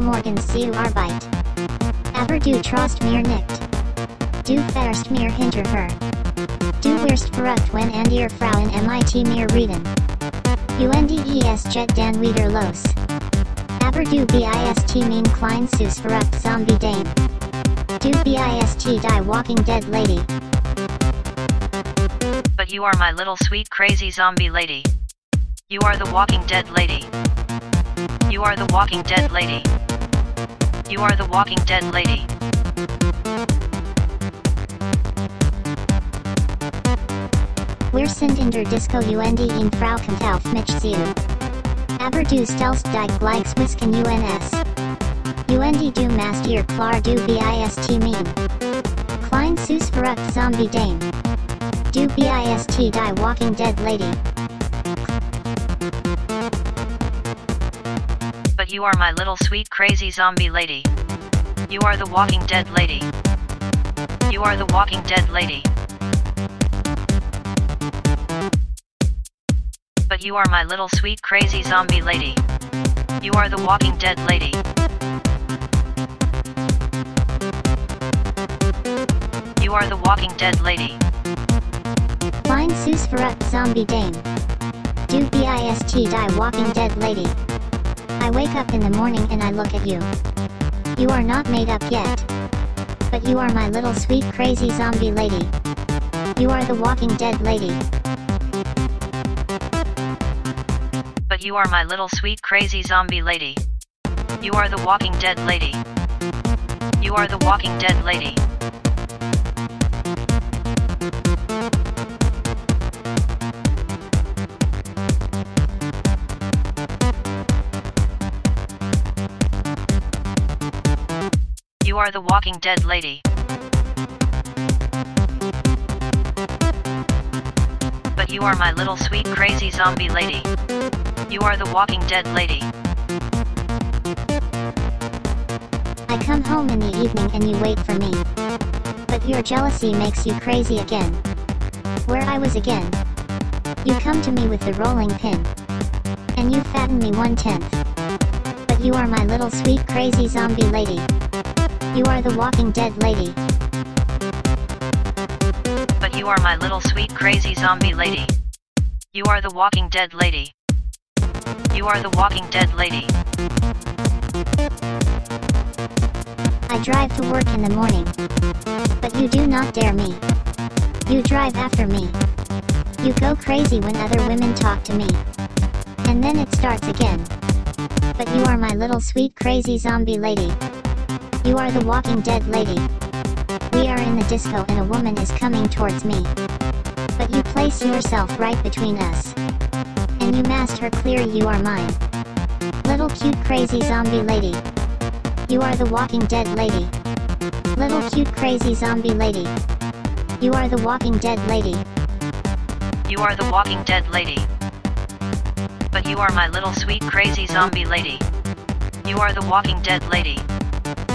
morgen zu Arbeit. Aber du trost mir nicht. Du fährst mir hinterher. Du wirst verrückt wenn andere Frauen mit mir reden. UNDES jet dan wieder los. Aber du bist mein klein süß verrückt zombie dame. Du bist die walking dead lady. But you are my little sweet crazy zombie lady. You are the walking dead lady. You are the walking dead lady. You are the walking dead lady. Wir sind in der Disco UND in Frau kommt auf mich zu. Aber du stellst dich gleich whisken UNS. UND du machst ihr klar du bist mean. Klein süß verrückt zombie dame. Du bist die walking dead lady. But you are my little sweet crazy zombie lady. You are the walking dead lady. You are the walking dead lady. But you are my little sweet crazy zombie lady. You are the walking dead lady. You are the walking dead lady. Klein süß verrückt zombie dame. Do bist die walking dead lady. I wake up in the morning and I look at you. You are not made up yet. But you are my little sweet crazy zombie lady. You are the walking dead lady. But you are my little sweet crazy zombie lady. You are the walking dead lady. You are the walking dead lady. You are the walking dead lady. But you are my little sweet crazy zombie lady. You are the walking dead lady. I come home in the evening and you wait for me. But your jealousy makes you crazy again. Where I was again. You come to me with the rolling pin. And you fatten me one tenth. But you are my little sweet crazy zombie lady. You are the walking dead lady. But you are my little sweet crazy zombie lady. You are the walking dead lady. You are the walking dead lady. I drive to work in the morning. But you do not dare me. You drive after me. You go crazy when other women talk to me. And then it starts again. But you are my little sweet crazy zombie lady. You are the walking dead lady. We are in the disco and a woman is coming towards me. But you place yourself right between us. And you masked her clear you are mine. Little cute crazy zombie lady. You are the walking dead lady. Little cute crazy zombie lady. You are the walking dead lady. You are the walking dead lady. But you are my little sweet crazy zombie lady. You are the walking dead lady.